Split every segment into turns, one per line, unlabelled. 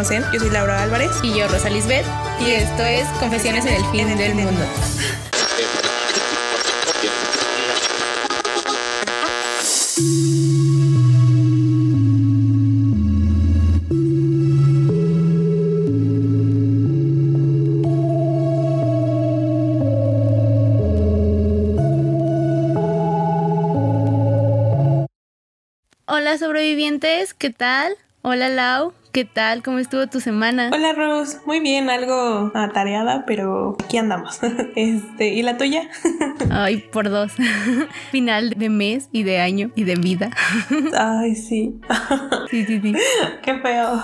conocen, yo soy Laura Álvarez.
Y yo, Rosa Lisbeth. Y esto es Confesiones en el fin del mundo. Hola sobrevivientes, ¿qué tal? Hola Lau, ¿Qué tal? ¿Cómo estuvo tu semana?
Hola Rose, muy bien, algo atareada, pero aquí andamos. Este, ¿y la tuya?
Ay, por dos. Final de mes y de año y de vida.
Ay, sí.
Sí, sí, sí.
Qué feo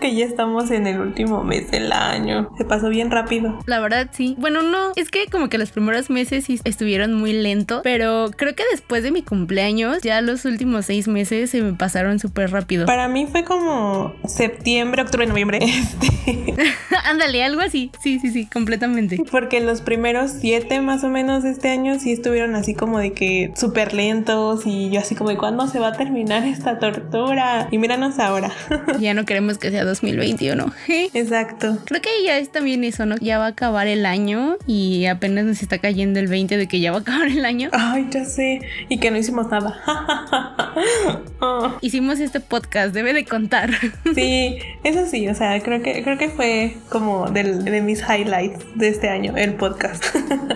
que ya estamos en el último mes del año. Se pasó bien rápido.
La verdad, sí. Bueno, no, es que como que los primeros meses sí estuvieron muy lento, pero creo que después de mi cumpleaños, ya los últimos seis meses se me pasaron súper rápido.
Para mí fue como septiembre, octubre, noviembre. Este.
Ándale, algo así. Sí, sí, sí, completamente.
Porque los primeros siete más o menos de este año sí estuvieron así como de que súper lentos y yo así como de cuándo se va a terminar esta tortura. Y míranos ahora.
ya no queremos que sea 2021.
Exacto.
Creo que ya es también eso, ¿no? Ya va a acabar el año y apenas nos está cayendo el 20 de que ya va a acabar el año.
Ay, ya sé. Y que no hicimos nada.
Hicimos este podcast, debe de contar.
Sí, eso sí, o sea, creo que, creo que fue como de mis highlights de este año, el podcast.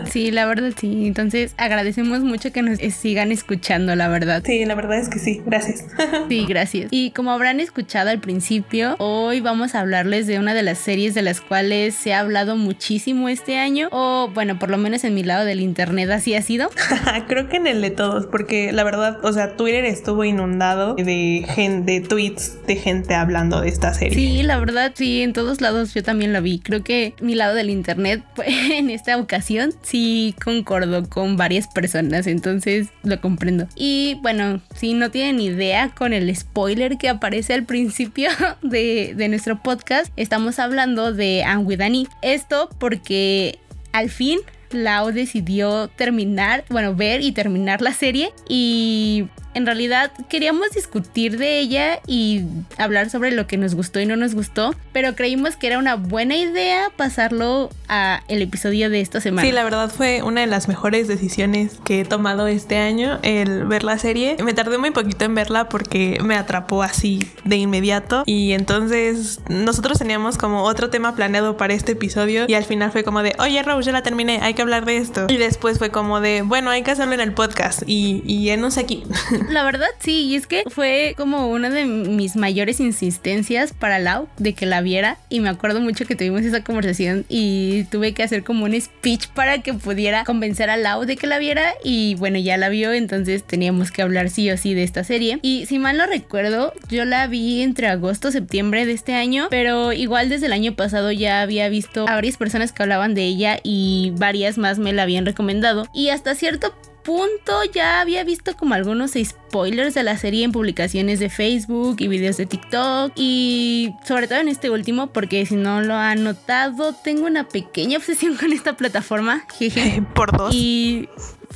Sí, la verdad sí. Entonces agradecemos mucho que nos sigan escuchando, la verdad.
Sí, la verdad es que sí. Gracias.
Sí, gracias. Y como habrán escuchado al principio, hoy vamos a hablarles de una de las series de las cuales se ha hablado muchísimo este año. O bueno, por lo menos en mi lado del internet así ha sido.
creo que en el de todos, porque la verdad, o sea, Twitter estuvo inundado de, gente, de tweets de gente hablando de esta serie.
Sí, la verdad, sí, en todos lados yo también la vi. Creo que mi lado del internet en esta ocasión sí concordó con varias personas, entonces lo comprendo. Y bueno, si no tienen idea con el spoiler que aparece al principio de, de nuestro podcast, estamos hablando de Anne with Esto porque al fin Lau decidió terminar, bueno, ver y terminar la serie y en realidad queríamos discutir de ella y hablar sobre lo que nos gustó y no nos gustó, pero creímos que era una buena idea pasarlo a el episodio de esta semana.
Sí, la verdad fue una de las mejores decisiones que he tomado este año el ver la serie. Me tardé muy poquito en verla porque me atrapó así de inmediato y entonces nosotros teníamos como otro tema planeado para este episodio y al final fue como de, oye Rose, ya la terminé, hay que hablar de esto. Y después fue como de, bueno, hay que hacerlo en el podcast y, y sé aquí.
La verdad sí, y es que fue como una de mis mayores insistencias para Lau de que la viera y me acuerdo mucho que tuvimos esa conversación y tuve que hacer como un speech para que pudiera convencer a Lau de que la viera y bueno, ya la vio, entonces teníamos que hablar sí o sí de esta serie. Y si mal no recuerdo, yo la vi entre agosto septiembre de este año, pero igual desde el año pasado ya había visto a varias personas que hablaban de ella y varias más me la habían recomendado y hasta cierto punto ya había visto como algunos spoilers de la serie en publicaciones de Facebook y videos de TikTok y sobre todo en este último porque si no lo han notado tengo una pequeña obsesión con esta plataforma.
Jeje. Por dos.
Y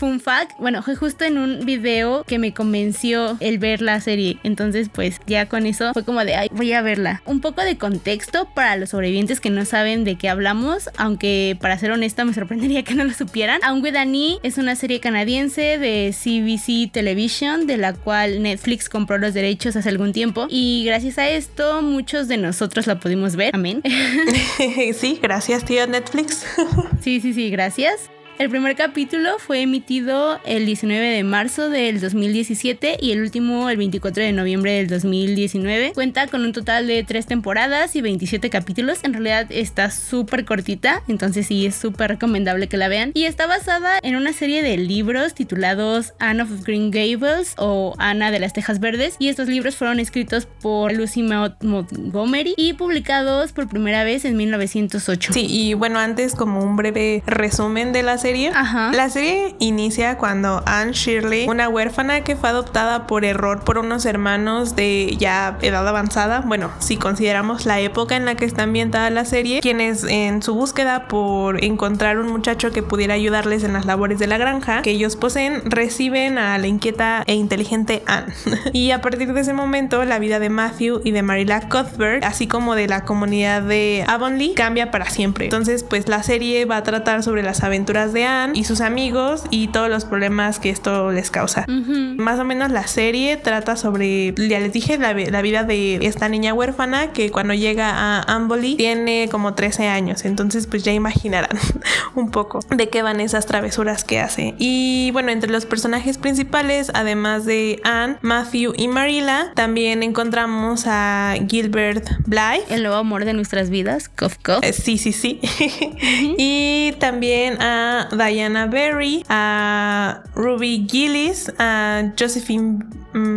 fun fact, bueno, fue justo en un video que me convenció el ver la serie. Entonces, pues ya con eso fue como de, ay, voy a verla. Un poco de contexto para los sobrevivientes que no saben de qué hablamos, aunque para ser honesta me sorprendería que no lo supieran. Aun with Annie es una serie canadiense de CBC Television, de la cual Netflix compró los derechos hace algún tiempo. Y gracias a esto, muchos de nosotros la pudimos ver. Amén.
sí, gracias, tío Netflix.
sí, sí, sí, gracias. El primer capítulo fue emitido el 19 de marzo del 2017 y el último el 24 de noviembre del 2019. Cuenta con un total de 3 temporadas y 27 capítulos. En realidad está súper cortita, entonces sí es súper recomendable que la vean. Y está basada en una serie de libros titulados Anne of Green Gables o Ana de las Tejas Verdes. Y estos libros fueron escritos por Lucy Montgomery y publicados por primera vez en 1908.
Sí, y bueno, antes como un breve resumen de las serie.
Ajá.
La serie inicia cuando Anne Shirley, una huérfana que fue adoptada por error por unos hermanos de ya edad avanzada, bueno, si consideramos la época en la que está ambientada la serie, quienes en su búsqueda por encontrar un muchacho que pudiera ayudarles en las labores de la granja que ellos poseen, reciben a la inquieta e inteligente Anne. y a partir de ese momento, la vida de Matthew y de Marilla Cuthbert, así como de la comunidad de Avonlea, cambia para siempre. Entonces, pues la serie va a tratar sobre las aventuras de Anne y sus amigos y todos los problemas que esto les causa. Más o menos la serie trata sobre, ya les dije, la, la vida de esta niña huérfana que cuando llega a Amboli tiene como 13 años. Entonces, pues ya imaginarán un poco de qué van esas travesuras que hace. Y bueno, entre los personajes principales, además de Anne, Matthew y Marilla, también encontramos a Gilbert Blythe.
El nuevo amor de nuestras vidas, Cough Cough.
Eh, sí, sí, sí. y también a Diana Berry, a Ruby Gillis, a Josephine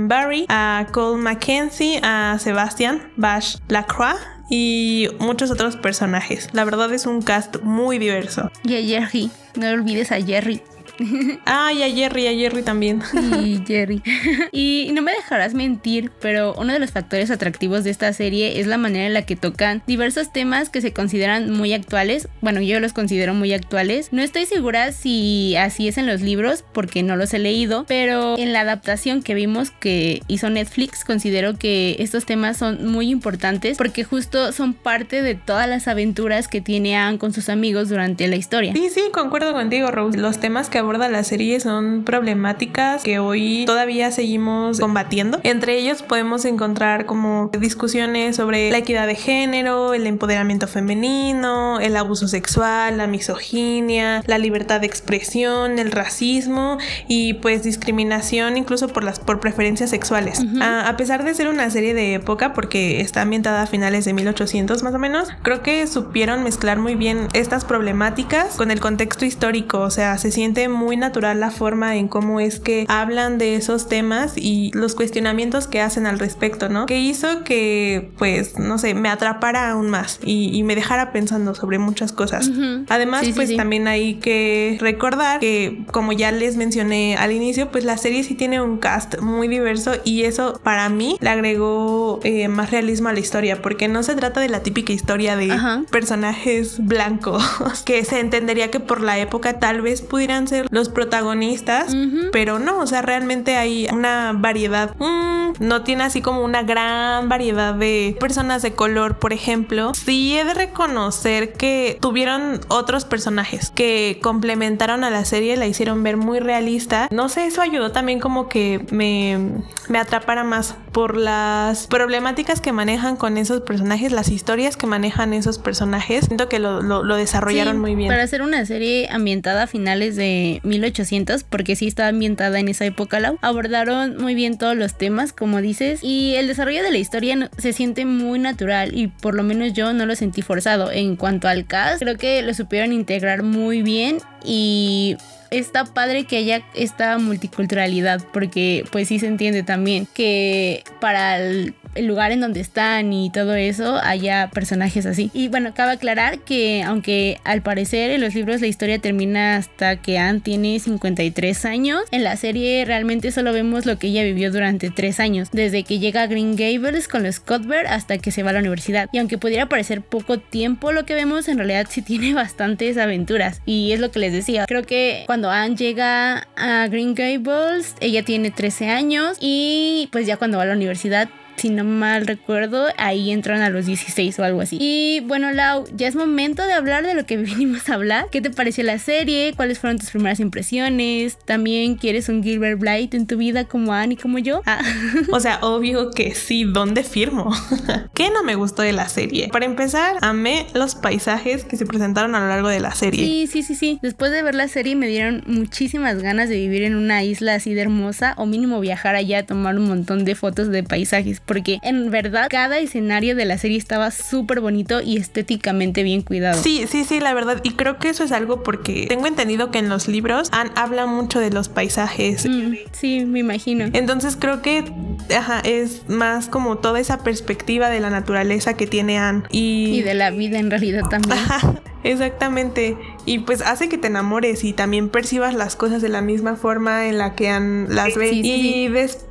Barry, a Cole Mackenzie, a Sebastian Bash Lacroix y muchos otros personajes. La verdad es un cast muy diverso.
Y a Jerry, no olvides a Jerry.
Ah, y a Jerry, a Jerry también.
Y Jerry. y no me dejarás mentir, pero uno de los factores atractivos de esta serie es la manera en la que tocan diversos temas que se consideran muy actuales. Bueno, yo los considero muy actuales. No estoy segura si así es en los libros, porque no los he leído, pero en la adaptación que vimos que hizo Netflix, considero que estos temas son muy importantes porque justo son parte de todas las aventuras que tiene Anne con sus amigos durante la historia.
Sí, sí, concuerdo contigo, Rose. Los temas que aborda la serie son problemáticas que hoy todavía seguimos combatiendo. Entre ellos podemos encontrar como discusiones sobre la equidad de género, el empoderamiento femenino, el abuso sexual, la misoginia, la libertad de expresión, el racismo y pues discriminación incluso por las por preferencias sexuales. a, a pesar de ser una serie de época porque está ambientada a finales de 1800 más o menos, creo que supieron mezclar muy bien estas problemáticas con el contexto histórico, o sea, se siente muy natural la forma en cómo es que hablan de esos temas y los cuestionamientos que hacen al respecto, ¿no? Que hizo que, pues, no sé, me atrapara aún más y, me dejara pensando sobre muchas cosas. Además, pues también hay que recordar que, como ya les mencioné al inicio, pues la serie sí tiene un cast muy diverso y eso para mí le agregó eh, más realismo a la historia, porque no se trata de la típica historia de personajes blancos, que se entendería que por la época tal vez pudieran ser los protagonistas, pero no, o sea, realmente hay una variedad. Mm, no tiene así como una gran variedad de personas de color, por ejemplo. Sí he de reconocer que tuvieron otros personajes que complementaron a la serie, la hicieron ver muy realista. No sé, eso ayudó también como que me, me atrapara más por las problemáticas que manejan con esos personajes, las historias que manejan esos personajes. Siento que lo, lo, desarrollaron muy bien.
Para hacer una serie ambientada a finales de 1800, porque sí está ambientada en esa época, Lau, abordaron muy bien todos los temas, como dices, y el desarrollo de la historia se siente muy natural y por lo menos yo no lo sentí forzado. En cuanto al cast, creo que lo supieron integrar muy bien y está padre que haya esta multiculturalidad porque pues sí se entiende también que para el el lugar en donde están y todo eso haya personajes así. Y bueno, cabe aclarar que aunque al parecer en los libros la historia termina hasta que Anne tiene 53 años, en la serie realmente solo vemos lo que ella vivió durante 3 años, desde que llega a Green Gables con los Cuthbert hasta que se va a la universidad. Y aunque pudiera parecer poco tiempo lo que vemos, en realidad sí tiene bastantes aventuras. Y es lo que les decía, creo que cuando Anne llega a Green Gables, ella tiene 13 años y pues ya cuando va a la universidad si no mal recuerdo, ahí entran a los 16 o algo así. Y bueno, Lau, ya es momento de hablar de lo que vinimos a hablar. ¿Qué te pareció la serie? ¿Cuáles fueron tus primeras impresiones? ¿También quieres un Gilbert Blight en tu vida como Annie, como yo? Ah.
O sea, obvio que sí, ¿dónde firmo? ¿Qué no me gustó de la serie? Para empezar, amé los paisajes que se presentaron a lo largo de la serie.
Sí, sí, sí, sí. Después de ver la serie me dieron muchísimas ganas de vivir en una isla así de hermosa o mínimo viajar allá a tomar un montón de fotos de paisajes porque en verdad cada escenario de la serie estaba súper bonito y estéticamente bien cuidado.
Sí, sí, sí, la verdad. Y creo que eso es algo porque tengo entendido que en los libros han, habla mucho de los paisajes.
Mm, sí, me imagino.
Entonces creo que ajá, es más como toda esa perspectiva de la naturaleza que tiene Anne. Y,
y de la vida en realidad también.
Exactamente. y pues hace que te enamores y también percibas las cosas de la misma forma en la que han, las ve. y después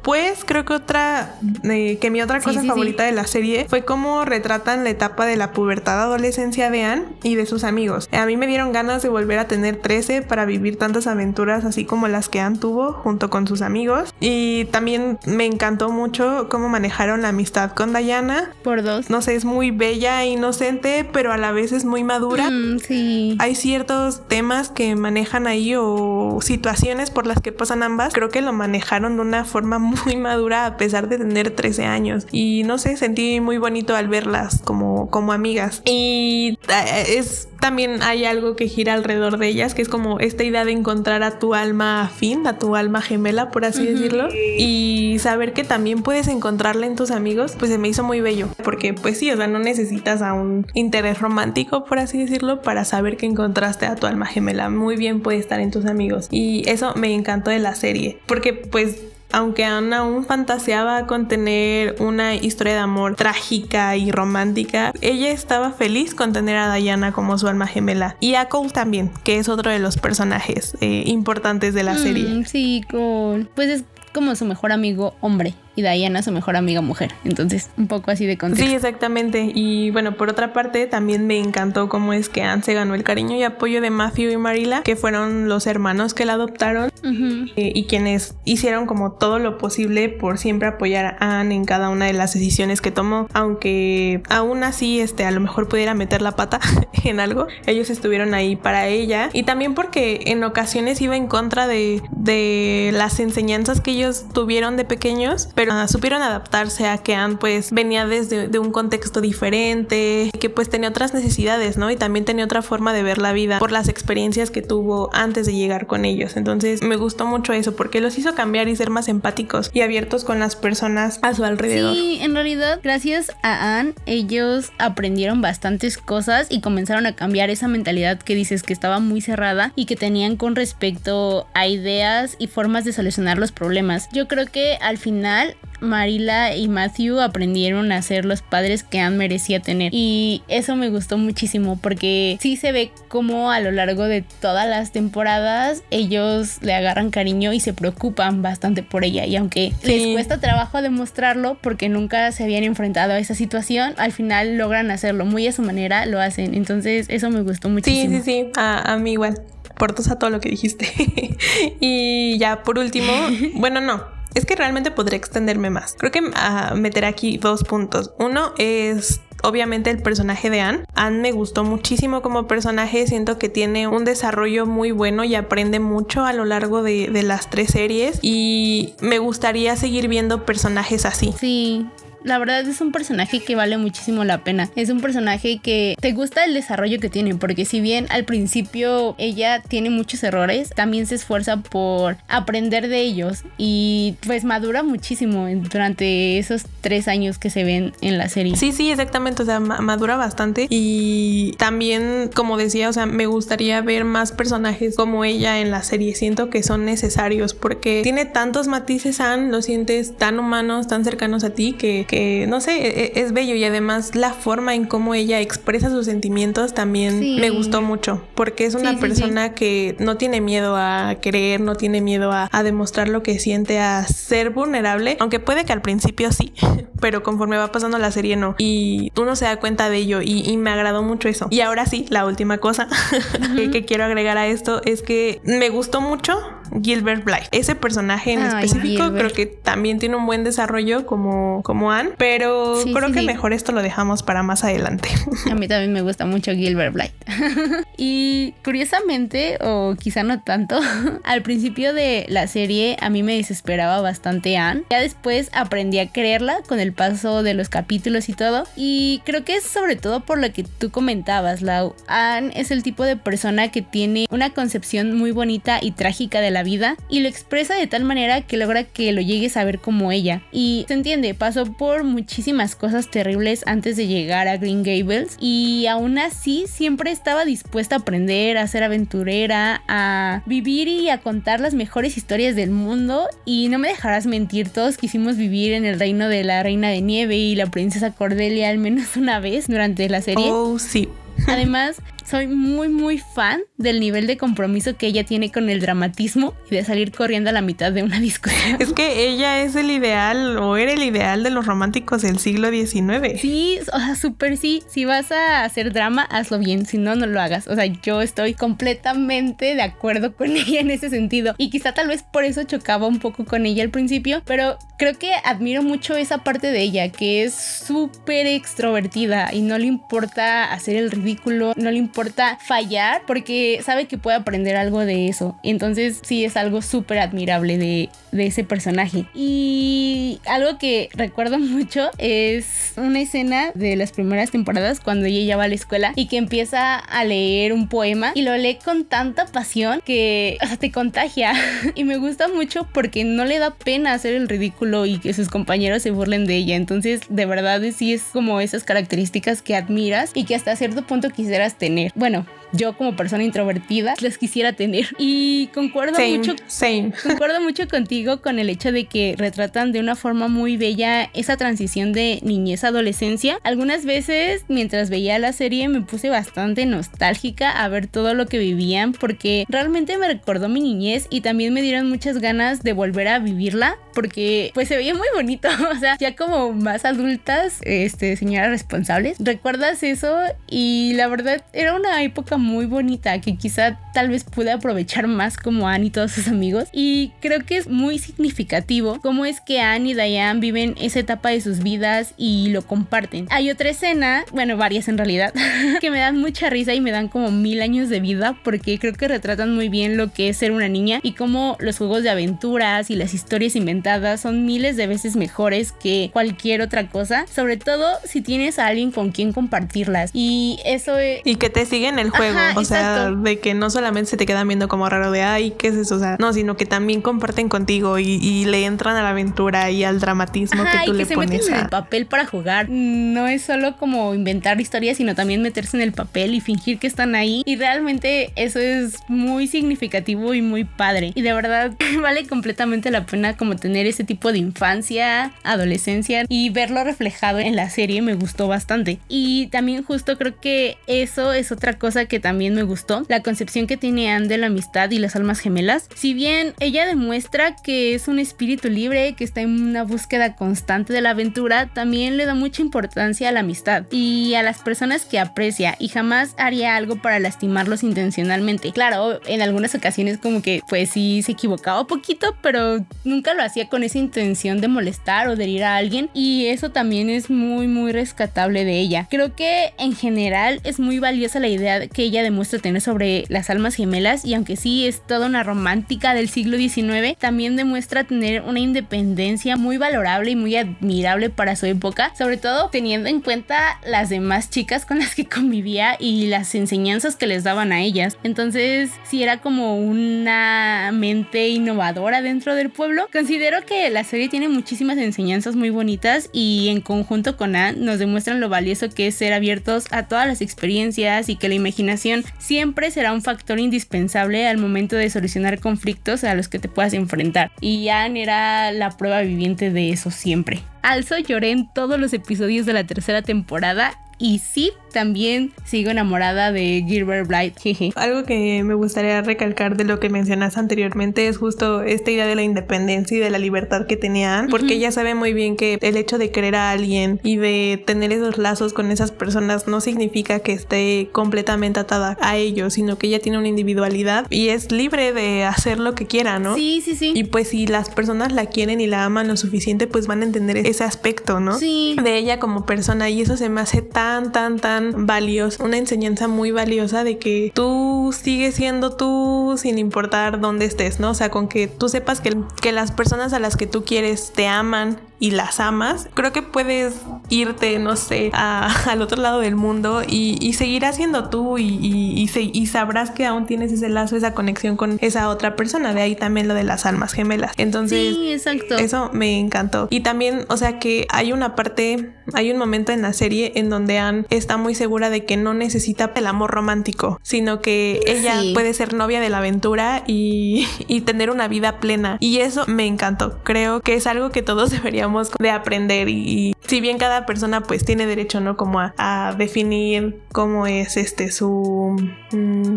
creo que otra, eh, que mi otra cosa favorita de la serie fue cómo retratan la etapa de la pubertad adolescencia de Anne y de sus amigos. A mí me dieron ganas de volver a tener 13 para vivir tantas aventuras así como las que Anne tuvo junto con sus amigos. Y también me encantó mucho cómo manejaron la amistad con Diana.
Por dos.
No sé, es muy bella e inocente, pero a la vez es muy madura.
Mm, sí.
Hay ciertos temas que manejan ahí o situaciones por las que pasan ambas. Creo que lo manejaron de una forma muy madura a pesar de tener 13 años. Y no sé, sentí muy bonito al verlas como, como amigas. Y eh, es también hay algo que gira alrededor de ellas, que es como esta idea de encontrar a tu alma afín, a tu alma gemela, por así decirlo, y saber que también puedes encontrarla en tus amigos, pues se me hizo muy bello, porque pues sí, o sea, no necesitas a un interés romántico, por así decirlo, para saber que encontraste a tu alma gemela. Muy bien puede estar en tus amigos. Y eso me encantó de la serie, porque pues aunque Anna aún fantaseaba con tener una historia de amor trágica y romántica, ella estaba feliz con tener a Diana como su alma gemela. Y a Cole también, que es otro de los personajes eh, importantes de la serie.
Mm, sí, Cole. Pues es como su mejor amigo hombre y Diana su mejor amiga mujer. Entonces, un poco así de contexto.
Sí, exactamente. Y bueno, por otra parte, también me encantó cómo es que Anne se ganó el cariño y apoyo de Matthew y Marila, que fueron los hermanos que la adoptaron eh, y quienes hicieron como todo lo posible por siempre apoyar a Anne en cada una de las decisiones que tomó, aunque aún así, este, a lo mejor pudiera meter la pata en algo, ellos estuvieron ahí para ella y también porque en ocasiones iba en contra de, de las enseñanzas que ellos tuvieron de pequeños, pero pero supieron adaptarse a que Anne pues venía desde de un contexto diferente, que pues tenía otras necesidades, ¿no? Y también tenía otra forma de ver la vida por las experiencias que tuvo antes de llegar con ellos. Entonces me gustó mucho eso porque los hizo cambiar y ser más empáticos y abiertos con las personas a su alrededor.
Sí, en realidad gracias a Anne ellos aprendieron bastantes cosas y comenzaron a cambiar esa mentalidad que dices que estaba muy cerrada y que tenían con respecto a ideas y formas de solucionar los problemas. Yo creo que al final Marila y Matthew aprendieron a ser los padres que Anne merecía tener. Y eso me gustó muchísimo porque sí se ve como a lo largo de todas las temporadas ellos le agarran cariño y se preocupan bastante por ella. Y aunque les cuesta trabajo demostrarlo porque nunca se habían enfrentado a esa situación, al final logran hacerlo muy a su manera, lo hacen. Entonces eso me gustó muchísimo.
Sí, sí, sí, a, a mí igual. Portos a todo lo que dijiste. y ya por último, bueno, no, es que realmente podría extenderme más. Creo que uh, meter aquí dos puntos. Uno es obviamente el personaje de Anne. Anne me gustó muchísimo como personaje, siento que tiene un desarrollo muy bueno y aprende mucho a lo largo de, de, las tres series y me gustaría seguir viendo personajes así.
Sí, la verdad es un personaje que vale muchísimo la pena. Es un personaje que te gusta el desarrollo que tiene, porque si bien al principio ella tiene muchos errores, también se esfuerza por aprender de ellos y pues madura muchísimo durante esos tres años que se ven en la serie.
Sí, sí, exactamente, o sea, madura bastante y también, como decía, o sea, me gustaría ver más personajes como ella en la serie. Siento que son necesarios porque tiene tantos matices, Anne, lo sientes tan humanos, tan cercanos a ti que no sé, e, e, es bello y además la forma en cómo ella expresa sus sentimientos también me gustó mucho, porque es una persona que no tiene miedo a creer, no tiene miedo a, demostrar lo que siente, a ser vulnerable, aunque puede que al principio sí, pero conforme va pasando la serie no. Y uno se da cuenta de ello y, me agradó mucho eso. Y ahora sí, la última cosa que, quiero agregar a esto es que me gustó mucho Gilbert Blythe. Ese personaje en específico creo que también tiene un buen desarrollo como, como Anne, pero creo que mejor esto lo dejamos para más adelante.
A mí también me gusta mucho Gilbert Blythe. y curiosamente, o quizá no tanto, al principio de la serie a mí me desesperaba bastante Anne. Ya después aprendí a creerla con el paso de los capítulos y todo. Y creo que es sobre todo por lo que tú comentabas, Lau. Anne es el tipo de persona que tiene una concepción muy bonita y trágica de la vida y lo expresa de tal manera que logra que lo llegues a ver como ella. Y se entiende, pasó por muchísimas cosas terribles antes de llegar a Green Gables y aún así siempre estaba dispuesta a aprender, a ser aventurera, a vivir y a contar las mejores historias del mundo y no me dejarás mentir, todos quisimos vivir en el reino de la reina de nieve y la princesa Cordelia al menos una vez durante la serie.
Oh, sí.
Además, soy muy muy fan del nivel de compromiso que ella tiene con el dramatismo y de salir corriendo a la mitad de una discusión.
Es que ella es el ideal o era el ideal de los románticos del siglo XIX.
Sí, o sea, súper sí. Si vas a hacer drama, hazlo bien. Si no, no lo hagas. O sea, yo estoy completamente de acuerdo con ella en ese sentido. Y quizá tal vez por eso chocaba un poco con ella al principio, pero creo que admiro mucho esa parte de ella, que es súper extrovertida y no le importa hacer el ridículo, no le importa fallar, porque sabe que puede aprender algo de eso. Entonces sí es algo súper admirable de, de ese personaje. Y algo que recuerdo mucho es una escena de las primeras temporadas cuando ella va a la escuela y que empieza a leer un poema y lo lee con tanta pasión que o te contagia. y me gusta mucho porque no le da pena hacer el ridículo y que sus compañeros se burlen de ella. Entonces, de verdad, sí es como esas características que admiras y que hasta cierto punto quisieras tener. Bueno, yo como persona introvertida las quisiera tener. Y concuerdo mucho, concuerdo mucho contigo con el hecho de que retratan de una forma muy bella esa transición de niñez a adolescencia. Algunas veces mientras veía la serie me puse bastante nostálgica a ver todo lo que vivían porque realmente me recordó mi niñez y también me dieron muchas ganas de volver a vivirla porque pues se veía muy bonito, o sea, ya como más adultas, este, señoras responsables, recuerdas eso y la verdad era una época muy bonita que quizá tal vez pude aprovechar más como Anne y todos sus amigos. Y creo que es muy significativo cómo es que Anne y Diane viven esa etapa de sus vidas y lo comparten. Hay otra escena, bueno, varias en realidad, que me dan mucha risa y me dan como mil años de vida porque creo que retratan muy bien lo que es ser una niña y cómo los juegos de aventuras y las historias inventadas son miles de veces mejores que cualquier otra cosa, sobre todo si tienes a alguien con quien compartirlas. Y eso es...
Y que te siguen el juego o sea, de que no solamente se te quedan viendo como raro de, ay, ¿qué es eso? O sea, no, sino que también comparten contigo y, le entran a la aventura y al dramatismo que tú le
se
pones.
Meten en el papel para jugar. No es solo como inventar historias, sino también meterse en el papel y fingir que están ahí. Y realmente eso es muy significativo y muy padre. Y de verdad vale completamente la pena como tener ese tipo de infancia, adolescencia y verlo reflejado en la serie me gustó bastante. Y también justo creo que eso es otra cosa que también me gustó, la concepción que tiene Anne de la amistad y las almas gemelas. Si bien ella demuestra que es un espíritu libre, que está en una búsqueda constante de la aventura, también le da mucha importancia a la amistad y a las personas que aprecia y jamás haría algo para lastimarlos intencionalmente. Claro, en algunas ocasiones como que pues sí se equivocaba un poquito, pero nunca lo hacía con esa intención de molestar o de herir a alguien y eso también es muy muy rescatable de ella. Creo que en general es muy valiosa la idea de ella demuestra tener sobre las almas gemelas y aunque sí es toda una romántica del siglo XIX, también demuestra tener una independencia muy valorable y muy admirable para su época, sobre todo teniendo en cuenta las demás chicas con las que convivía y las enseñanzas que les daban a ellas. Entonces, si era como una mente innovadora dentro del pueblo. Considero que la serie tiene muchísimas enseñanzas muy bonitas y en conjunto con Anne nos demuestran lo valioso que es ser abiertos a todas las experiencias y que la imaginación siempre será un factor indispensable al momento de solucionar conflictos a los que te puedas enfrentar. Y Anne era la prueba viviente de eso siempre. Also lloré en todos los episodios de la tercera temporada y sí, también sigo enamorada de Gilbert Blight.
Algo que me gustaría recalcar de lo que mencionas anteriormente es justo esta idea de la independencia y de la libertad que tenían, porque ella sabe muy bien que el hecho de querer a alguien y de tener esos lazos con esas personas no significa que esté completamente atada a ellos, sino que ella tiene una individualidad y es libre de hacer lo que quiera, ¿no?
Sí, sí, sí.
Y pues si las personas la quieren y la aman lo suficiente, pues van a entender ese aspecto, ¿no?
Sí.
De ella como persona y eso se me hace tan, tan, tan valioso, una enseñanza muy valiosa de que tú sigues siendo tú sin importar dónde estés, ¿no? O sea, con que tú sepas que, que las personas a las que tú quieres te aman y las amas, creo que puedes irte, no sé, al otro lado del mundo y, seguir haciendo tú y, y, sabrás que aún tienes ese lazo, esa conexión con esa otra persona. De ahí también lo de las almas gemelas. Entonces,
sí, exacto.
eso me encantó. Y también, o sea, que hay una parte, hay un momento en la serie en donde Anne está muy segura de que no necesita el amor romántico, sino que ella puede ser novia de la aventura y, y tener una vida plena. Y eso me encantó. Creo que es algo que todos deberíamos deberíamos de aprender y, si bien cada persona pues tiene derecho, ¿no? Como a, definir cómo es este su... Mm,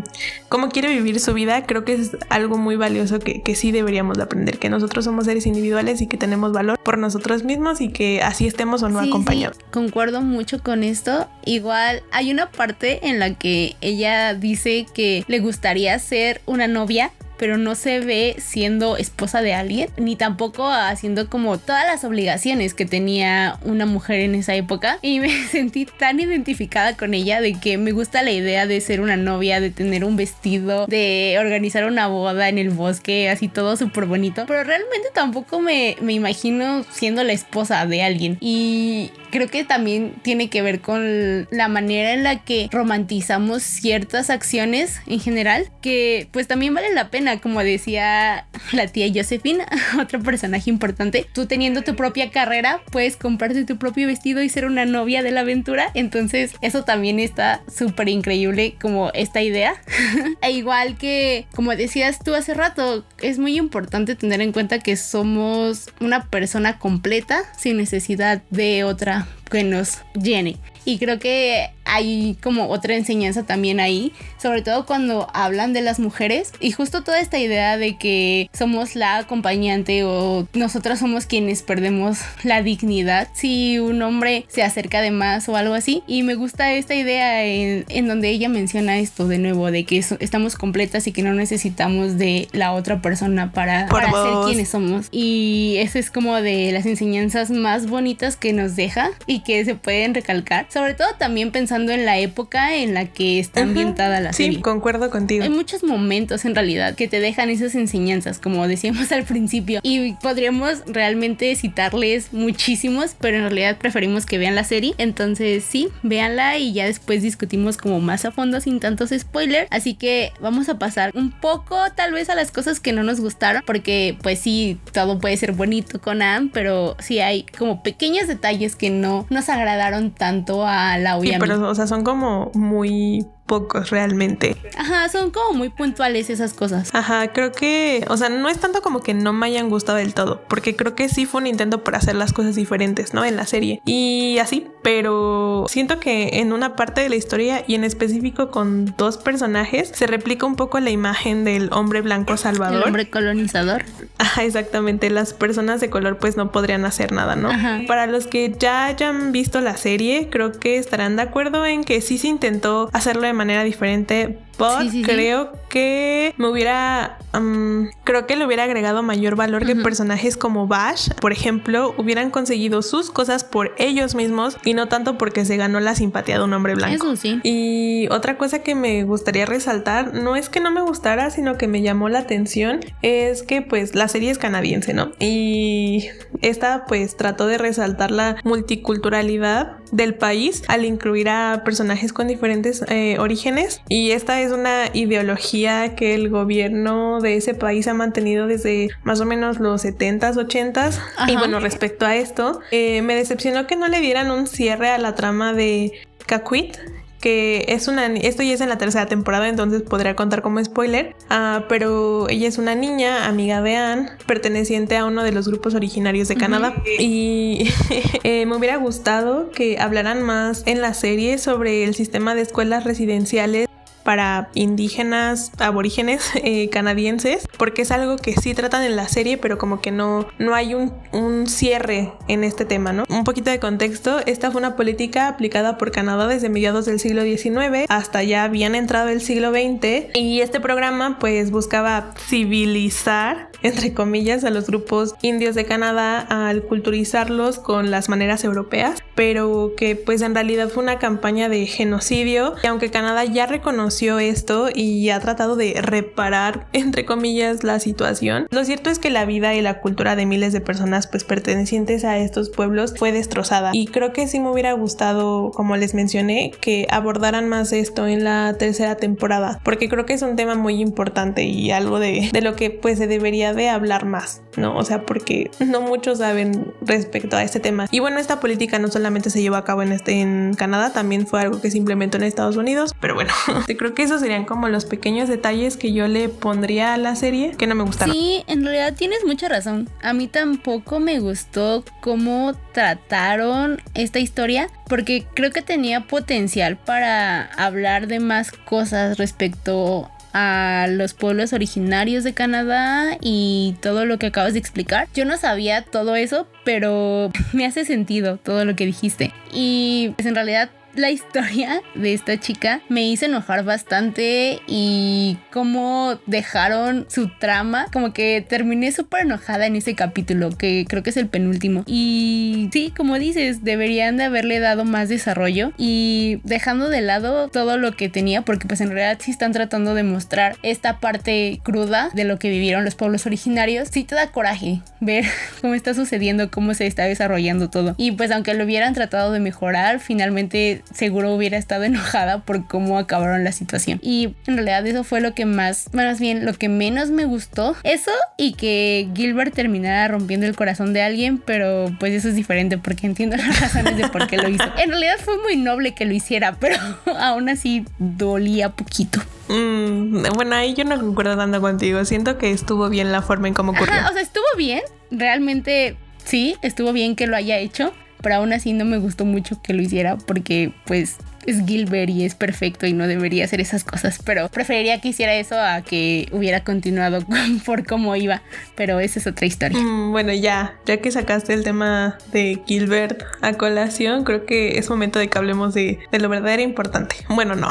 cómo quiere vivir su vida, creo que es algo muy valioso que, que sí deberíamos de aprender, que nosotros somos seres individuales y que tenemos valor por nosotros mismos y que así estemos o no acompañados.
concuerdo mucho con esto. Igual hay una parte en la que ella dice que le gustaría ser una novia pero no se ve siendo esposa de alguien, ni tampoco haciendo como todas las obligaciones que tenía una mujer en esa época. Y me sentí tan identificada con ella de que me gusta la idea de ser una novia, de tener un vestido, de organizar una boda en el bosque, así todo súper bonito. Pero realmente tampoco me, me imagino siendo la esposa de alguien. Y creo que también tiene que ver con la manera en la que romantizamos ciertas acciones en general, que pues también vale la pena, como decía la tía Josefina, otro personaje importante, tú teniendo tu propia carrera, puedes comprarte tu propio vestido y ser una novia de la aventura, entonces eso también está súper increíble como esta idea. e igual que, como decías tú hace rato, es muy importante tener en cuenta que somos una persona completa sin necesidad de otra que nos llene. Y creo que hay como otra enseñanza también ahí, sobre todo cuando hablan de las mujeres y justo toda esta idea de que somos la acompañante o nosotras somos quienes perdemos la dignidad si un hombre se acerca de más o algo así. Y me gusta esta idea en, donde ella menciona esto de nuevo, de que estamos completas y que no necesitamos de la otra persona para, para ser quienes somos. Y eso es como de las enseñanzas más bonitas que nos deja y que se pueden recalcar, sobre todo también pensando en la época en la que está ambientada la serie.
Sí, concuerdo contigo.
Hay muchos momentos en realidad que te dejan esas enseñanzas, como decíamos al principio, y podríamos realmente citarles muchísimos, pero en realidad preferimos que vean la serie. Entonces, sí, véanla y ya después discutimos como más a fondo sin tantos spoilers. Así que vamos a pasar un poco tal vez a las cosas que no nos gustaron, porque pues sí, todo puede ser bonito con Anne, pero sí hay como pequeños detalles que no nos agradaron tanto a la sí,
o sea, son como muy pocos realmente.
Ajá, son como muy puntuales esas cosas.
Ajá, creo que, o sea, no es tanto como que no me hayan gustado del todo, porque creo que sí fue un intento por hacer las cosas diferentes, ¿no? En la serie. Y así, pero siento que en una parte de la historia y en específico con dos personajes se replica un poco la imagen del hombre blanco salvador.
El hombre colonizador.
Ajá, exactamente. Las personas de color pues no podrían hacer nada, ¿no? Ajá. Para los que ya hayan visto la serie, creo que estarán de acuerdo en que sí se intentó hacerlo de manera diferente creo que me hubiera. creo que le hubiera agregado mayor valor que personajes como Bash, por ejemplo, hubieran conseguido sus cosas por ellos mismos y no tanto porque se ganó la simpatía de un hombre blanco.
Eso sí.
Y otra cosa que me gustaría resaltar, no es que no me gustara, sino que me llamó la atención, es que pues la serie es canadiense, ¿no? Y esta pues trató de resaltar la multiculturalidad del país al incluir a personajes con diferentes eh, orígenes y esta es es una ideología que el gobierno de ese país ha mantenido desde más o menos los 70s, 80s. Y bueno, respecto a esto, eh, me decepcionó que no le dieran un cierre a la trama de Kakwit, que es una esto ya es en la tercera temporada entonces podría contar como spoiler. Ah, pero ella es una niña amiga de Anne perteneciente a uno de los grupos originarios de Canadá. Y eh, me hubiera gustado que hablaran más en la serie sobre el sistema de escuelas residenciales para indígenas, aborígenes eh, canadienses, porque es algo que sí tratan en la serie, pero como que no, no hay un, un cierre en este tema, ¿no? Un poquito de contexto, esta fue una política aplicada por Canadá desde mediados del siglo XIX hasta ya habían entrado el siglo XX y este programa pues buscaba civilizar entre comillas, a los grupos indios de Canadá al culturizarlos con las maneras europeas, pero que pues en realidad fue una campaña de genocidio. Y aunque Canadá ya reconoció esto y ha tratado de reparar, entre comillas, la situación, lo cierto es que la vida y la cultura de miles de personas pues pertenecientes a estos pueblos fue destrozada. Y creo que sí me hubiera gustado, como les mencioné, que abordaran más esto en la tercera temporada, porque creo que es un tema muy importante y algo de, de lo que pues se debería de hablar más, ¿no? O sea, porque no muchos saben respecto a este tema. Y bueno, esta política no solamente se llevó a cabo en, este, en Canadá, también fue algo que se implementó en Estados Unidos, pero bueno, creo que esos serían como los pequeños detalles que yo le pondría a la serie que no me gustaron.
Sí, en realidad tienes mucha razón. A mí tampoco me gustó cómo trataron esta historia porque creo que tenía potencial para hablar de más cosas respecto a los pueblos originarios de Canadá y todo lo que acabas de explicar. Yo no sabía todo eso, pero me hace sentido todo lo que dijiste. Y pues en realidad la historia de esta chica me hizo enojar bastante y cómo dejaron su trama. Como que terminé súper enojada en ese capítulo, que creo que es el penúltimo. Y sí, como dices, deberían de haberle dado más desarrollo y dejando de lado todo lo que tenía, porque pues en realidad sí están tratando de mostrar esta parte cruda de lo que vivieron los pueblos originarios. Sí te da coraje ver cómo está sucediendo, cómo se está desarrollando todo. Y pues aunque lo hubieran tratado de mejorar, finalmente seguro hubiera estado enojada por cómo acabaron la situación. Y en realidad eso fue lo que más, más bien lo que menos me gustó. Eso y que Gilbert terminara rompiendo el corazón de alguien, pero pues eso es diferente porque entiendo las razones de por qué lo hizo. En realidad fue muy noble que lo hiciera, pero aún así dolía poquito.
Mm, bueno, ahí yo no concuerdo tanto contigo. Siento que estuvo bien la forma en cómo ocurrió.
o sea, estuvo bien. Realmente sí, estuvo bien que lo haya hecho pero aún así no me gustó mucho que lo hiciera porque pues es Gilbert y es perfecto y no debería hacer esas cosas, pero preferiría que hiciera eso a que hubiera continuado por cómo iba, pero esa es otra historia.
Mm, bueno, ya, ya que sacaste el tema de Gilbert a colación, creo que es momento de que hablemos de, de lo verdadero importante. Bueno, no.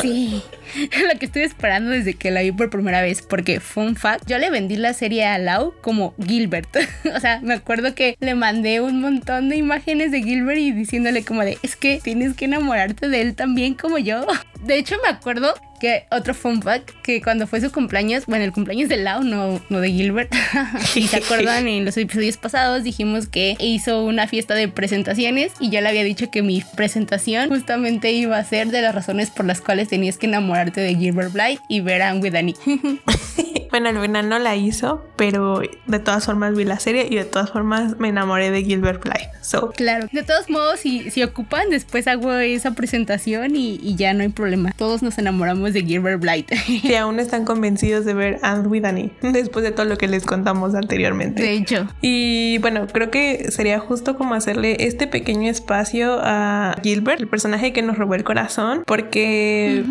Sí. lo que estoy esperando desde que la vi por primera vez, porque fun fact, yo le vendí la serie a Lau como Gilbert. o sea, me acuerdo que le mandé un montón de imágenes de Gilbert y diciéndole como de, es que tienes que enamorarte de él también como yo. De hecho, me acuerdo que otro fun fact, que cuando fue su cumpleaños, bueno, el cumpleaños de Lau, no, no de Gilbert, si se acuerdan en los episodios pasados dijimos que hizo una fiesta de presentaciones y yo le había dicho que mi presentación justamente iba a ser de las razones por las cuales tenías que enamorarte de Gilbert Blight y ver a With
bueno, al final no la hizo, pero de todas formas vi la serie y de todas formas me enamoré de Gilbert Blight. So.
Claro, de todos modos, si, si ocupan, después hago esa presentación y, y ya no hay problema. Todos nos enamoramos de Gilbert Blight.
Si aún están convencidos de ver And with Annie, después de todo lo que les contamos anteriormente.
De hecho.
Y bueno, creo que sería justo como hacerle este pequeño espacio a Gilbert, el personaje que nos robó el corazón, porque,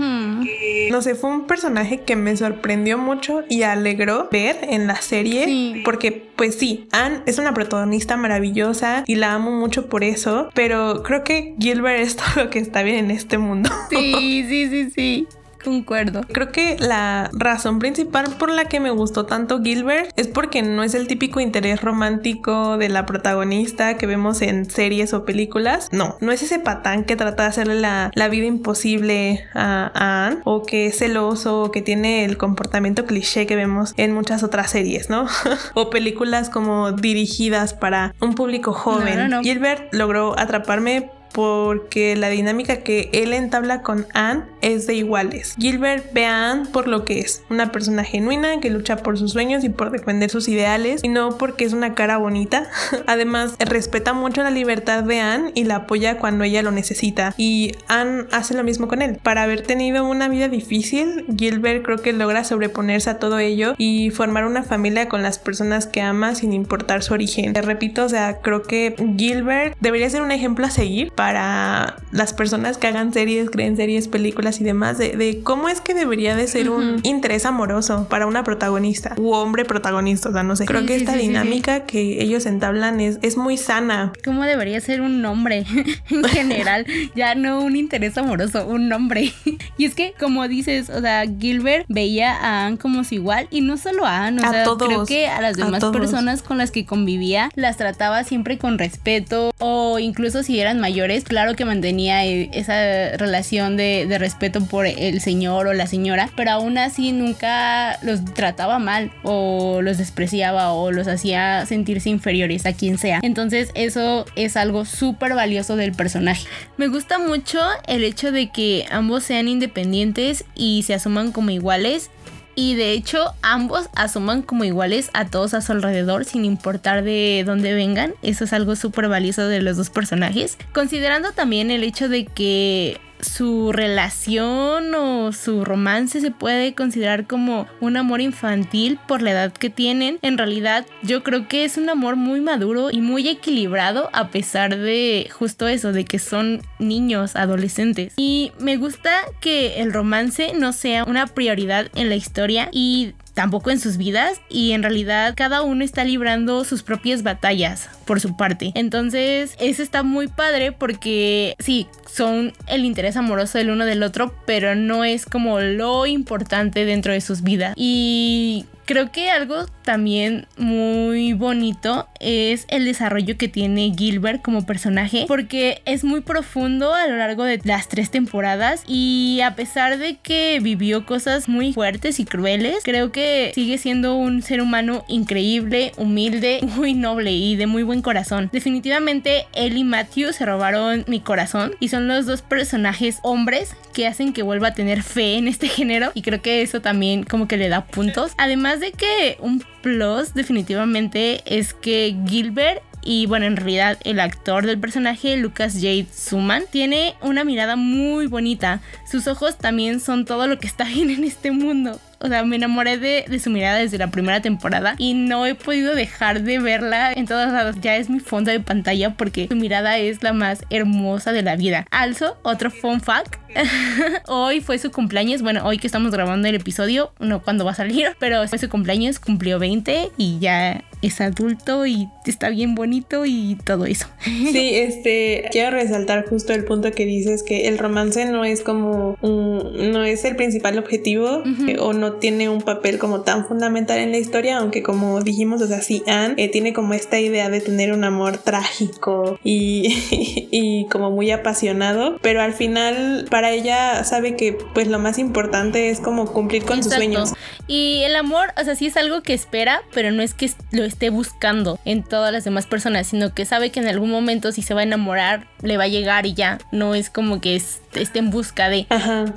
no sé, fue un personaje que me sorprendió mucho y alegró ver en la serie, porque pues sí, Anne es una protagonista maravillosa y la amo mucho por eso, pero creo que Gilbert es todo lo que está bien en este mundo.
Sí, sí, sí, sí. Concuerdo.
Creo que la razón principal por la que me gustó tanto Gilbert es porque no es el típico interés romántico de la protagonista que vemos en series o películas. No, no es ese patán que trata de hacerle la, vida imposible a, Anne o que es celoso o que tiene el comportamiento cliché que vemos en muchas otras series, ¿no? o películas como dirigidas para un público joven. Gilbert logró atraparme porque la dinámica que él entabla con Anne es de iguales. Gilbert ve a Anne por lo que es, una persona genuina que lucha por sus sueños y por defender sus ideales y no porque es una cara bonita. Además, respeta mucho la libertad de Anne y la apoya cuando ella lo necesita y Anne hace lo mismo con él. Para haber tenido una vida difícil, Gilbert creo que logra sobreponerse a todo ello y formar una familia con las personas que ama sin importar su origen. Te repito, o sea, creo que Gilbert debería ser un ejemplo a seguir para las personas que hagan series, creen series, películas y demás, de, cómo es que debería de ser un interés amoroso para una protagonista u hombre protagonista. O sea, no sé, creo que esta dinámica que ellos entablan es, es muy sana.
¿Cómo debería ser un hombre en general? ya no un interés amoroso, un hombre. y es que, como dices, o sea, Gilbert veía a Anne como su igual y no solo a Anne, o a sea, todos, creo que a las demás personas con las que convivía las trataba siempre con respeto o incluso si eran mayores claro que mantenía e, esa relación de, respeto por el señor o la señora, pero aún así nunca los trataba mal o los despreciaba o los hacía sentirse inferiores a quien sea. Entonces eso es algo súper valioso del personaje. Me gusta mucho el hecho de que ambos sean independientes y se asuman como iguales y de hecho ambos asuman como iguales a todos a su alrededor sin importar de dónde vengan. Eso es algo súper valioso de los dos personajes. Considerando también el hecho de que su relación o su romance se puede considerar como un amor infantil por la edad que tienen. En realidad yo creo que es un amor muy maduro y muy equilibrado a pesar de justo eso, de que son niños, adolescentes. Y me gusta que el romance no sea una prioridad en la historia y tampoco en sus vidas y en realidad cada uno está librando sus propias batallas por su parte. Entonces eso está muy padre porque sí, son el interés amoroso del uno del otro, pero no es como lo importante dentro de sus vidas. Y Creo que algo también muy bonito es el desarrollo que tiene Gilbert como personaje porque es muy profundo a lo largo de las tres temporadas y a pesar de que vivió cosas muy fuertes y crueles, creo que sigue siendo un ser humano increíble, humilde, muy noble y de muy buen corazón. Definitivamente él y Matthew se robaron mi corazón y son los dos personajes hombres que hacen que vuelva a tener fe en este género y creo que eso también como que le da puntos. Además de que un plus definitivamente es que Gilbert y bueno, en realidad el actor del personaje, Lucas Jade Suman, tiene una mirada muy bonita. Sus ojos también son todo lo que está bien en este mundo. O sea, me enamoré de, su mirada desde la primera temporada y no he podido dejar de verla en todos lados. Ya es mi fondo de pantalla porque su mirada es la más hermosa de la vida. Also, otro fun fact. hoy fue su cumpleaños. Bueno, hoy que estamos grabando el episodio, no cuando va a salir, pero fue su cumpleaños, cumplió 20 y ya es adulto y está bien bonito y todo eso.
sí, este, quiero resaltar justo el punto que dices que el romance no es como un, no es el principal objetivo eh, o no tiene un papel como tan fundamental en la historia, aunque como dijimos, o sea, sí, Anne eh, tiene como esta idea de tener un amor trágico y, y como muy apasionado, pero al final para ella sabe que pues lo más importante es como cumplir con sus sueños.
Y el amor, o sea, sí es algo que espera, pero no es que lo esté buscando en todas las demás personas, sino que sabe que en algún momento si se va a enamorar, le va a llegar y ya. No es como que esté en busca de,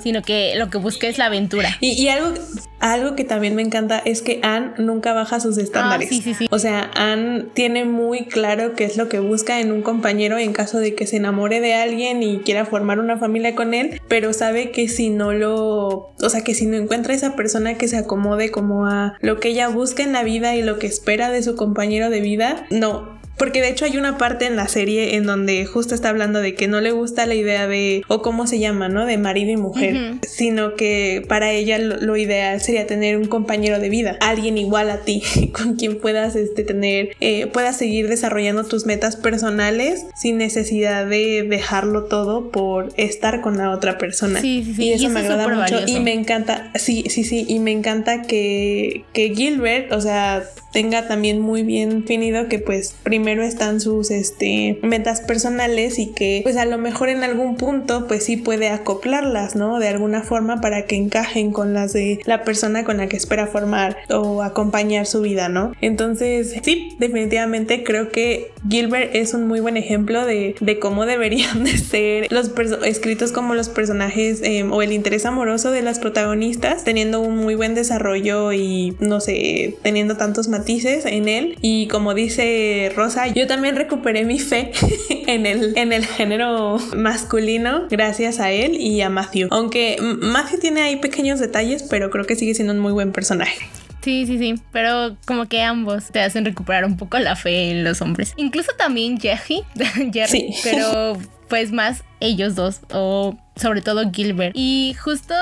sino que lo que busca es la aventura.
Y, algo, algo que también me encanta es que Anne nunca baja sus estándares.
Ah, sí, sí, sí.
O sea, Anne tiene muy claro qué es lo que busca en un compañero en caso de que se enamore de alguien y quiera formar una familia con él, pero sabe que si no lo, o sea, que si no encuentra esa persona que se acomode como a lo que ella busca en la vida y lo que espera de su compañero de vida, no, porque de hecho hay una parte en la serie en donde justo está hablando de que no le gusta la idea de, o cómo se llama, ¿no? De marido y mujer, sino que para ella lo, ideal sería tener un compañero de vida, alguien igual a ti, con quien puedas este, tener, eh, puedas seguir desarrollando tus metas personales sin necesidad de dejarlo todo por estar con la otra persona.
Sí, sí, sí.
Y eso, me agrada mucho y me encanta, sí, sí, sí, y me encanta que, que Gilbert, o sea, tenga también muy bien definido que pues primero están sus este metas personales y que pues a lo mejor en algún punto pues sí puede acoplarlas, ¿no? De alguna forma para que encajen con las de la persona con la que espera formar o acompañar su vida, ¿no? Entonces, sí, definitivamente creo que Gilbert es un muy buen ejemplo de, de cómo deberían de ser los escritos como los personajes em, o el interés amoroso de las protagonistas, teniendo un muy buen desarrollo y no sé, teniendo tantos en él y como dice Rosa, yo también recuperé mi fe en el, en el género masculino gracias a él y a Matthew. Aunque Matthew tiene ahí pequeños detalles, pero creo que sigue siendo un muy buen personaje.
Sí, sí, sí, pero como que ambos te hacen recuperar un poco la fe en los hombres. Incluso también Jerry, Jerry pero pues más ellos dos o sobre todo Gilbert. Y justo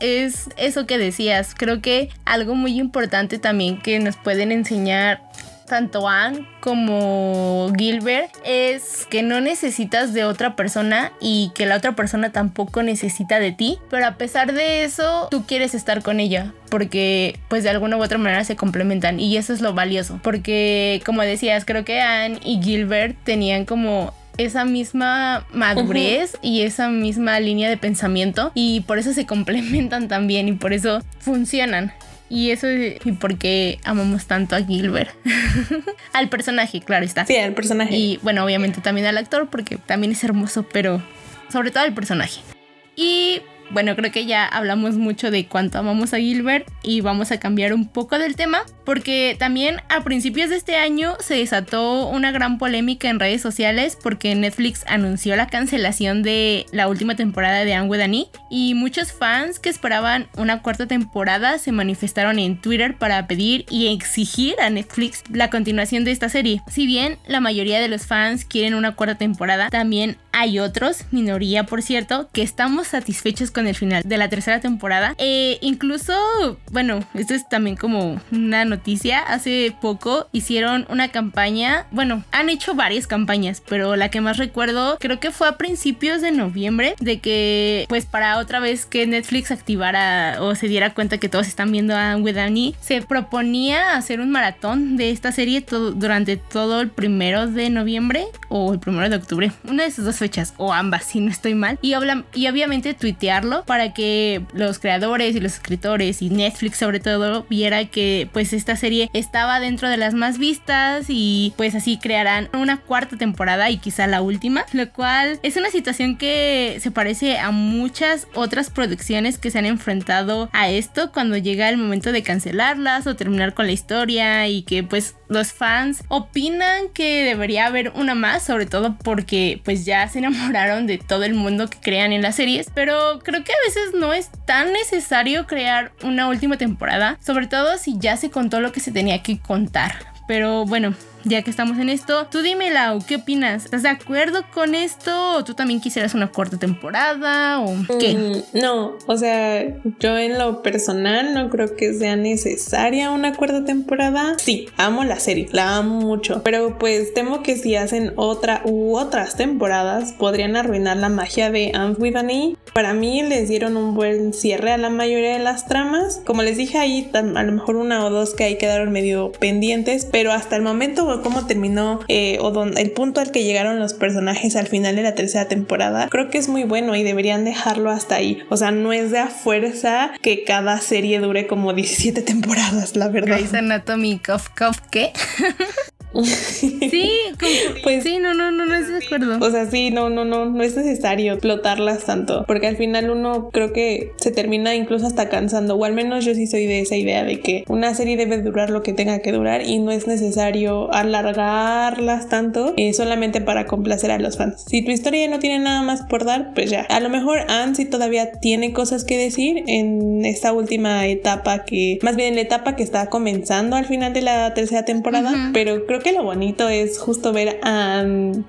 es eso que decías, creo que algo muy importante también que nos pueden enseñar tanto Anne como Gilbert es que no necesitas de otra persona y que la otra persona tampoco necesita de ti, pero a pesar de eso tú quieres estar con ella porque pues de alguna u otra manera se complementan y eso es lo valioso porque como decías creo que Anne y Gilbert tenían como esa misma madurez y esa misma línea de pensamiento y por eso se complementan también y por eso funcionan. Y eso es y porque amamos tanto a Gilbert. al personaje, claro está.
Sí, al personaje.
Y bueno, obviamente también al actor porque también es hermoso, pero sobre todo al personaje. Y bueno, creo que ya hablamos mucho de cuánto amamos a Gilbert y vamos a cambiar un poco del tema porque también a principios de este año se desató una gran polémica en redes sociales porque Netflix anunció la cancelación de la última temporada de Anne with e y muchos fans que esperaban una cuarta temporada se manifestaron en Twitter para pedir y exigir a Netflix la continuación de esta serie. Si bien la mayoría de los fans quieren una cuarta temporada, también hay otros, minoría por cierto, que estamos satisfechos con el final de la tercera temporada. E incluso, bueno, esto es también como una noticia. Hace poco hicieron una campaña, bueno, han hecho varias campañas, pero la que más recuerdo creo que fue a principios de noviembre, de que pues para otra vez que Netflix activara o se diera cuenta que todos están viendo a With se proponía hacer un maratón de esta serie durante todo el primero de noviembre o el primero de octubre, una de esas dos o ambas si no estoy mal y, y obviamente tuitearlo para que los creadores y los escritores y Netflix sobre todo viera que pues esta serie estaba dentro de las más vistas y pues así crearán una cuarta temporada y quizá la última, lo cual es una situación que se parece a muchas otras producciones que se han enfrentado a esto cuando llega el momento de cancelarlas o terminar con la historia y que pues los fans opinan que debería haber una más, sobre todo porque pues ya se enamoraron de todo el mundo que crean en las series, pero creo que a veces no es tan necesario crear una última temporada, sobre todo si ya se contó lo que se tenía que contar. Pero bueno, ya que estamos en esto, tú dime, Lau, ¿qué opinas? ¿Estás de acuerdo con esto? ¿O tú también quisieras una corta temporada? ¿O qué?
Mm, no, o sea, yo en lo personal no creo que sea necesaria una cuarta temporada. Sí, amo la serie, la amo mucho. Pero pues temo que si hacen otra u otras temporadas, podrían arruinar la magia de Anne with e. Para mí les dieron un buen cierre a la mayoría de las tramas. Como les dije ahí, a lo mejor una o dos que ahí quedaron medio pendientes, pero hasta el momento cómo terminó eh, o el punto al que llegaron los personajes al final de la tercera temporada, creo que es muy bueno y deberían dejarlo hasta ahí. O sea, no es de a fuerza que cada serie dure como 17 temporadas, la verdad.
Grey's Anatomy, Cof, Cof. sí, pues sí, no, no, no, no estoy de acuerdo.
O sea, sí, no, no, no, no es necesario explotarlas tanto, porque al final uno creo que se termina incluso hasta cansando, o al menos yo sí soy de esa idea de que una serie debe durar lo que tenga que durar y no es necesario alargarlas tanto eh, solamente para complacer a los fans. Si tu historia no tiene nada más por dar, pues ya. A lo mejor Ansi todavía tiene cosas que decir en esta última etapa que, más bien en la etapa que está comenzando al final de la tercera temporada, pero creo que lo bonito es justo ver a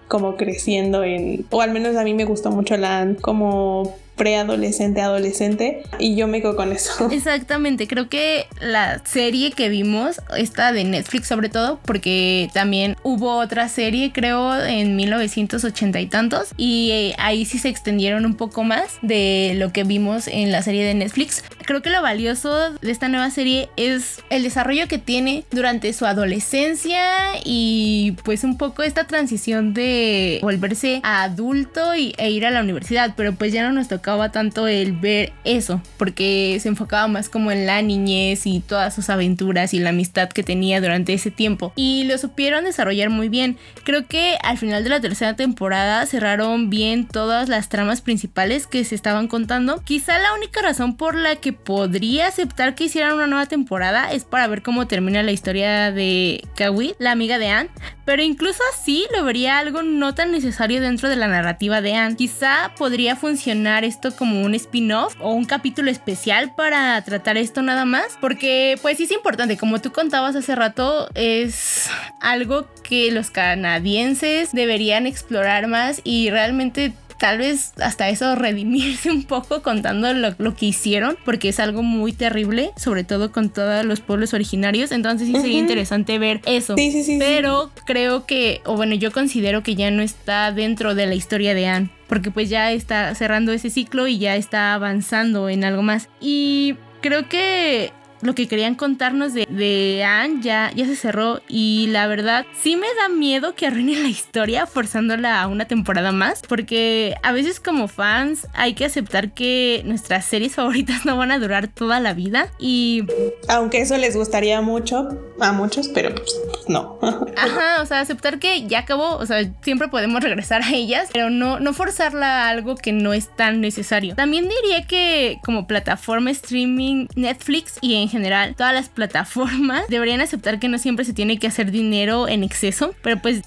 como creciendo en, o al menos a mí me gustó mucho la como preadolescente, adolescente, y yo me quedo con eso.
Exactamente, creo que la serie que vimos, esta de Netflix sobre todo, porque también hubo otra serie, creo, en 1980 y tantos, y eh, ahí sí se extendieron un poco más de lo que vimos en la serie de Netflix. Creo que lo valioso de esta nueva serie es el desarrollo que tiene durante su adolescencia y pues un poco esta transición de volverse adulto y, e ir a la universidad, pero pues ya no nos toca tanto el ver eso, porque se enfocaba más como en la niñez y todas sus aventuras y la amistad que tenía durante ese tiempo. Y lo supieron desarrollar muy bien. Creo que al final de la tercera temporada cerraron bien todas las tramas principales que se estaban contando. Quizá la única razón por la que podría aceptar que hicieran una nueva temporada es para ver cómo termina la historia de Kawi, la amiga de Anne. Pero incluso así lo vería algo no tan necesario dentro de la narrativa de Anne. Quizá podría funcionar esto como un spin-off o un capítulo especial para tratar esto nada más. Porque pues es importante, como tú contabas hace rato, es algo que los canadienses deberían explorar más y realmente tal vez hasta eso redimirse un poco contando lo, que hicieron, porque es algo muy terrible, sobre todo con todos los pueblos originarios. Entonces sí sería interesante ver eso.
Sí, sí, sí,
Pero creo que, o bueno, yo considero que ya no está dentro de la historia de Anne, porque pues ya está cerrando ese ciclo y ya está avanzando en algo más. Y creo que lo que querían contarnos de, de Anne ya, ya se cerró y la verdad sí me da miedo que arruine la historia forzándola a una temporada más porque a veces como fans hay que aceptar que nuestras series favoritas no van a durar toda la vida y...
Aunque eso les gustaría mucho a muchos, pero pues, no.
Ajá, o sea, aceptar que ya acabó, o sea, siempre podemos regresar a ellas, pero no, no forzarla a algo que no es tan necesario. También diría que como plataforma streaming, Netflix y en general todas las plataformas deberían aceptar que no siempre se tiene que hacer dinero en exceso, pero pues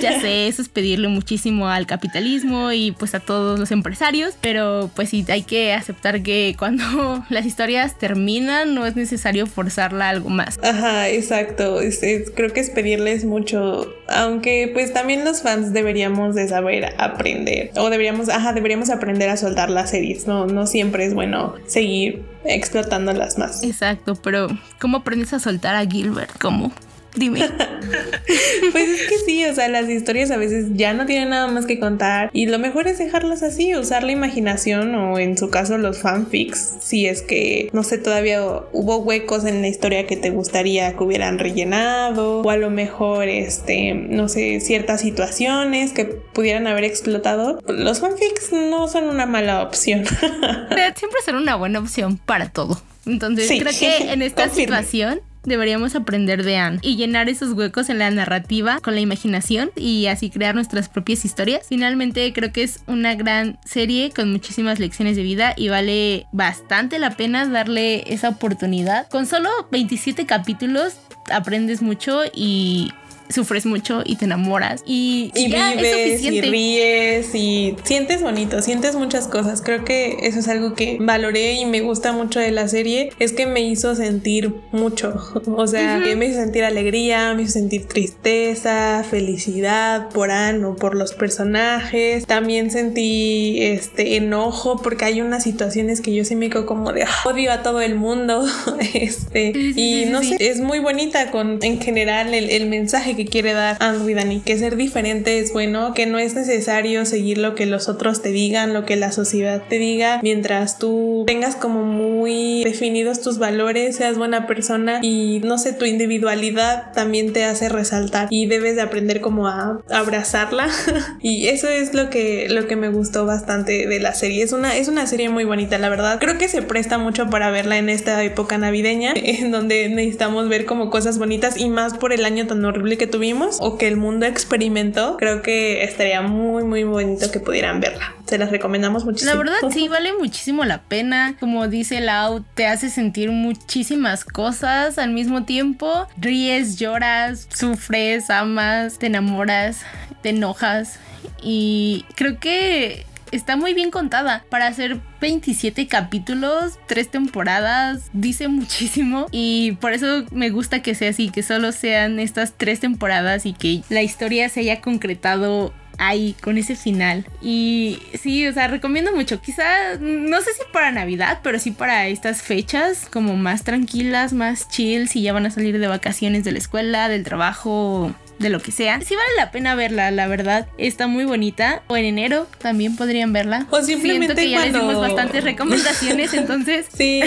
ya sé, eso es pedirle muchísimo al capitalismo y pues a todos los empresarios, pero pues sí, hay que aceptar que cuando las historias terminan no es necesario forzarla a algo más.
Ajá, exacto, creo que es pedirles mucho, aunque pues también los fans deberíamos de saber aprender o deberíamos, ajá, deberíamos aprender a soltar las series, no, no siempre es bueno seguir explotándolas más.
Exacto, pero ¿cómo aprendes a soltar a Gilbert? ¿Cómo? Dime.
pues es que sí, o sea, las historias a veces ya no tienen nada más que contar y lo mejor es dejarlas así, usar la imaginación o en su caso los fanfics, si es que, no sé, todavía hubo huecos en la historia que te gustaría que hubieran rellenado o a lo mejor, este, no sé, ciertas situaciones que pudieran haber explotado. Los fanfics no son una mala opción.
Siempre son una buena opción para todo. Entonces, creo que en esta situación deberíamos aprender de Anne y llenar esos huecos en la narrativa con la imaginación y así crear nuestras propias historias. Finalmente creo que es una gran serie con muchísimas lecciones de vida y vale bastante la pena darle esa oportunidad. Con solo 27 capítulos aprendes mucho y sufres mucho y te enamoras y,
y vives y ríes y sientes bonito, sientes muchas cosas. Creo que eso es algo que valoré y me gusta mucho de la serie, es que me hizo sentir mucho, o sea, me hizo sentir alegría, me hizo sentir tristeza, felicidad por Anne o por los personajes. También sentí este enojo porque hay unas situaciones que yo sí me quedo como de odio a todo el mundo, este, y no sé, es muy bonita con en general el, el mensaje que quiere dar Anne Dani, que ser diferente es bueno, que no es necesario seguir lo que los otros te digan, lo que la sociedad te diga, mientras tú tengas como muy definidos tus valores, seas buena persona y no sé, tu individualidad también te hace resaltar y debes de aprender como a abrazarla y eso es lo que, lo que me gustó bastante de la serie. Es una, es una serie muy bonita, la verdad. Creo que se presta mucho para verla en esta época navideña, en donde necesitamos ver como cosas bonitas y más por el año tan horrible que tuvimos o que el mundo experimentó, creo que estaría muy, muy bonito que pudieran verla. Se las recomendamos muchísimo.
La verdad, sí, vale muchísimo la pena. Como dice Lau, te hace sentir muchísimas cosas al mismo tiempo. Ríes, lloras, sufres, amas, te enamoras, te enojas. Y creo que está muy bien contada. Para hacer 27 capítulos, 3 temporadas, dice muchísimo. Y por eso me gusta que sea así, que solo sean estas 3 temporadas y que la historia se haya concretado ahí con ese final. Y sí, o sea, recomiendo mucho. Quizá, no sé si para Navidad, pero sí para estas fechas, como más tranquilas, más chill, si ya van a salir de vacaciones de la escuela, del trabajo de lo que sea. Sí vale la pena verla, la verdad. Está muy bonita. O en enero también podrían verla.
O simplemente
Siento que ya les dimos bastantes recomendaciones, entonces
sí.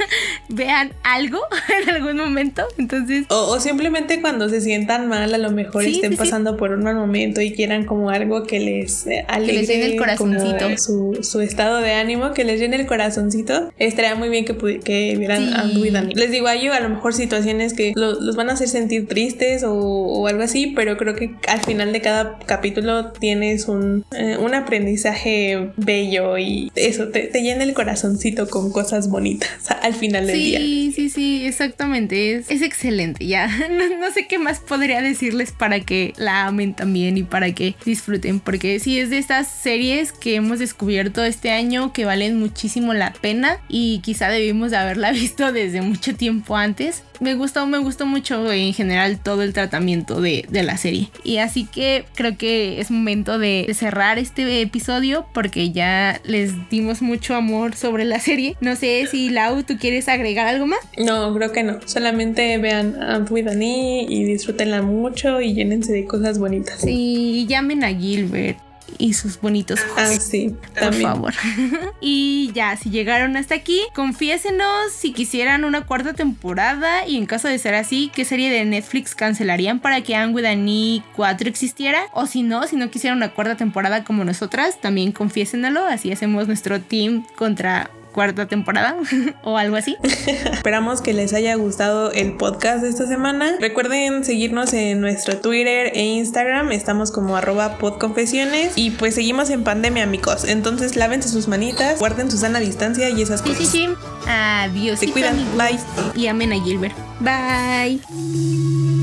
vean algo en algún momento. Entonces.
O, simplemente cuando se sientan mal, a lo mejor estén pasando por un mal momento y quieran como algo que les alegre.
Que les llene el corazoncito.
Su, su, estado de ánimo, que les llene el corazoncito. Estaría muy bien que, que vieran a Dani. Les digo a ellos a lo mejor situaciones que los van a hacer sentir tristes o, o algo así pero creo que al final de cada capítulo tienes un, eh, un aprendizaje bello y eso te, llena el corazoncito con cosas bonitas al final del día.
Sí, sí, sí, exactamente. Es, es excelente. Ya no, sé qué más podría decirles para que la amen también y para que disfruten, porque sí es de estas series que hemos descubierto este año que valen muchísimo la pena y quizá debimos de haberla visto desde mucho tiempo antes. Me gustó, me gustó mucho en general todo el tratamiento de, de la serie. Y así que creo que es momento de, cerrar este episodio porque ya les dimos mucho amor sobre la serie. No sé si Lau, ¿tú quieres agregar algo más?
No, creo que no. Solamente vean a y disfrútenla mucho y llénense de cosas bonitas.
Sí, llamen a Gilbert y sus bonitos ojos.
Ah, sí,
por favor. y ya, si llegaron hasta aquí, confiésenos si quisieran una cuarta temporada y en caso de ser así, ¿qué serie de Netflix cancelarían para que Angu Dani 4 existiera? O si no, si no quisieran una cuarta temporada como nosotras, también confiésenlo, así hacemos nuestro team contra cuarta temporada o algo así.
Esperamos que les haya gustado el podcast de esta semana. Recuerden seguirnos en nuestro Twitter e Instagram. Estamos como arroba podconfesiones. Y pues seguimos en pandemia, amigos. Entonces lávense sus manitas, guarden su sana distancia y esas
Sí,
cosas.
sí, sí. Adiós.
Se cuidan. Bye.
Y amen a Gilbert. Bye.